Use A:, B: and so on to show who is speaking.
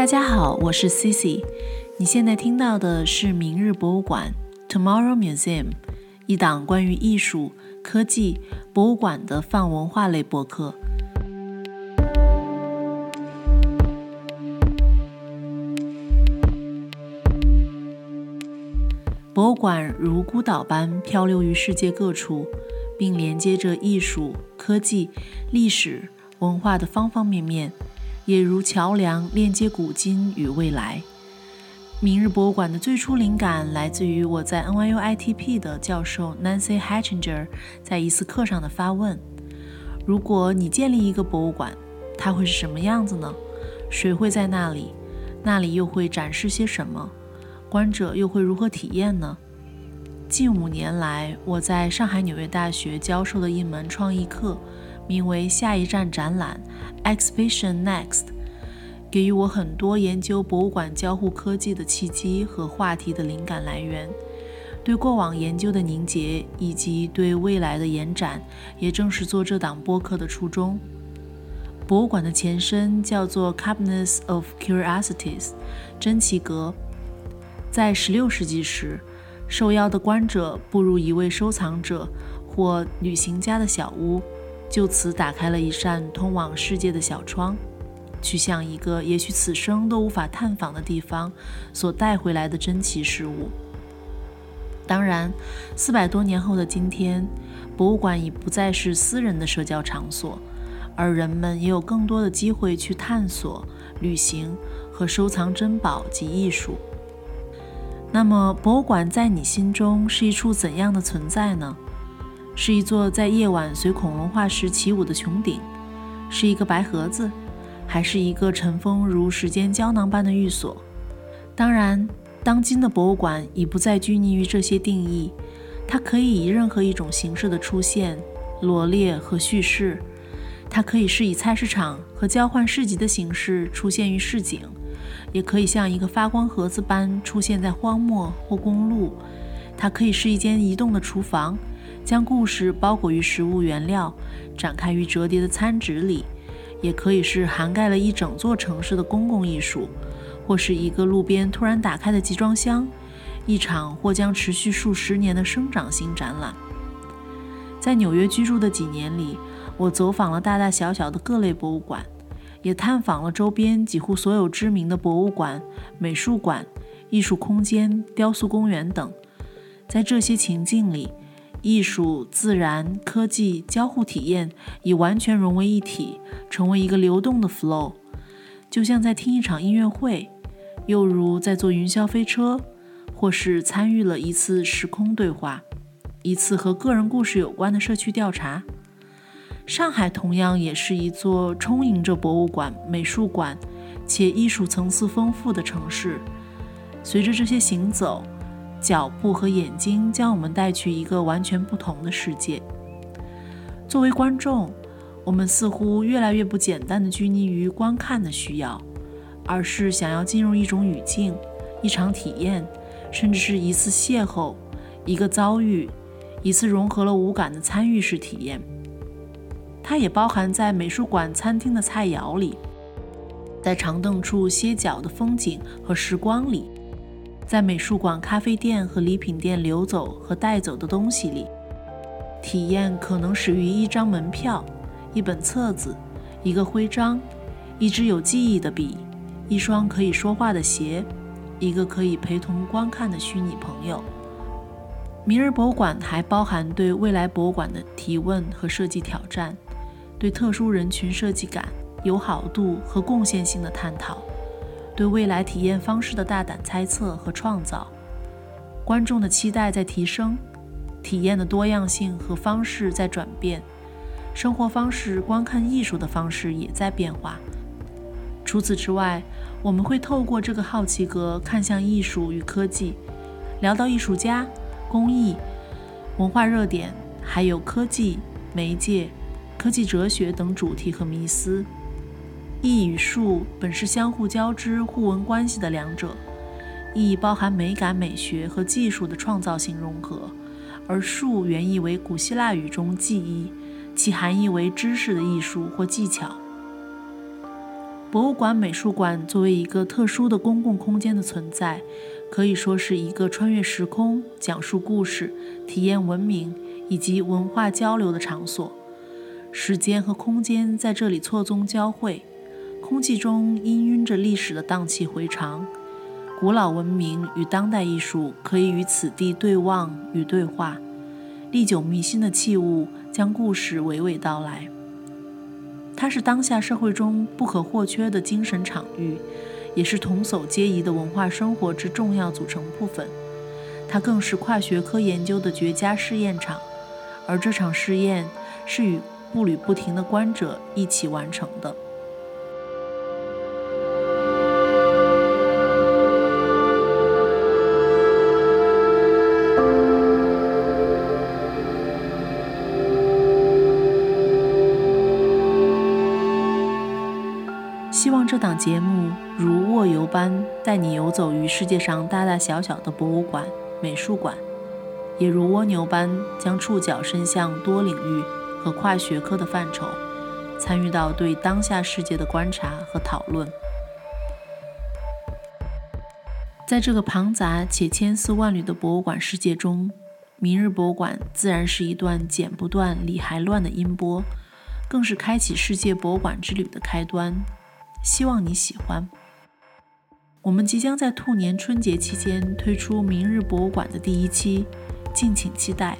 A: 大家好，我是 Cici。你现在听到的是《明日博物馆》（Tomorrow Museum），一档关于艺术、科技、博物馆的泛文化类播客。博物馆如孤岛般漂流于世界各处，并连接着艺术、科技、历史、文化的方方面面。也如桥梁链接古今与未来。明日博物馆的最初灵感来自于我在 NYU ITP 的教授 Nancy Hatchinger 在一次课上的发问：如果你建立一个博物馆，它会是什么样子呢？谁会在那里？那里又会展示些什么？观者又会如何体验呢？近五年来，我在上海纽约大学教授的一门创意课。名为“下一站展览 ”（Exhibition Next），给予我很多研究博物馆交互科技的契机和话题的灵感来源。对过往研究的凝结，以及对未来的延展，也正是做这档播客的初衷。博物馆的前身叫做 Cabinets of Curiosities（ 珍奇阁）。在16世纪时，受邀的观者步入一位收藏者或旅行家的小屋。就此打开了一扇通往世界的小窗，去向一个也许此生都无法探访的地方所带回来的珍奇事物。当然，四百多年后的今天，博物馆已不再是私人的社交场所，而人们也有更多的机会去探索、旅行和收藏珍宝及艺术。那么，博物馆在你心中是一处怎样的存在呢？是一座在夜晚随恐龙化石起舞的穹顶，是一个白盒子，还是一个尘封如时间胶囊般的寓所？当然，当今的博物馆已不再拘泥于这些定义，它可以以任何一种形式的出现、罗列和叙事。它可以是以菜市场和交换市集的形式出现于市井，也可以像一个发光盒子般出现在荒漠或公路。它可以是一间移动的厨房。将故事包裹于食物原料，展开于折叠的餐纸里，也可以是涵盖了一整座城市的公共艺术，或是一个路边突然打开的集装箱，一场或将持续数十年的生长性展览。在纽约居住的几年里，我走访了大大小小的各类博物馆，也探访了周边几乎所有知名的博物馆、美术馆、艺术空间、雕塑公园等。在这些情境里，艺术、自然、科技交互体验已完全融为一体，成为一个流动的 flow，就像在听一场音乐会，又如在坐云霄飞车，或是参与了一次时空对话，一次和个人故事有关的社区调查。上海同样也是一座充盈着博物馆、美术馆且艺术层次丰富的城市。随着这些行走。脚步和眼睛将我们带去一个完全不同的世界。作为观众，我们似乎越来越不简单的拘泥于观看的需要，而是想要进入一种语境、一场体验，甚至是一次邂逅、一个遭遇、一次融合了五感的参与式体验。它也包含在美术馆餐厅的菜肴里，在长凳处歇脚的风景和时光里。在美术馆、咖啡店和礼品店流走和带走的东西里，体验可能始于一张门票、一本册子、一个徽章、一支有记忆的笔、一双可以说话的鞋、一个可以陪同观看的虚拟朋友。明日博物馆还包含对未来博物馆的提问和设计挑战，对特殊人群设计感、友好度和贡献性的探讨。对未来体验方式的大胆猜测和创造，观众的期待在提升，体验的多样性和方式在转变，生活方式、观看艺术的方式也在变化。除此之外，我们会透过这个好奇格看向艺术与科技，聊到艺术家、工艺、文化热点，还有科技、媒介、科技哲学等主题和迷思。艺与术本是相互交织、互文关系的两者。艺包含美感、美学和技术的创造性融合，而术原意为古希腊语中技艺，其含义为知识的艺术或技巧。博物馆、美术馆作为一个特殊的公共空间的存在，可以说是一个穿越时空、讲述故事、体验文明以及文化交流的场所。时间和空间在这里错综交汇，空气中氤氲着历史的荡气回肠。古老文明与当代艺术可以与此地对望与对话，历久弥新的器物将故事娓娓道来。它是当下社会中不可或缺的精神场域，也是童叟皆宜的文化生活之重要组成部分。它更是跨学科研究的绝佳试验场，而这场试验是与步履不停的观者一起完成的。希望这档节目如卧游般带你游走于世界上大大小小的博物馆、美术馆，也如蜗牛般将触角伸向多领域和跨学科的范畴，参与到对当下世界的观察和讨论。在这个庞杂且千丝万缕的博物馆世界中，明日博物馆自然是一段剪不断、理还乱的音波，更是开启世界博物馆之旅的开端。希望你喜欢。我们即将在兔年春节期间推出明日博物馆的第一期，敬请期待。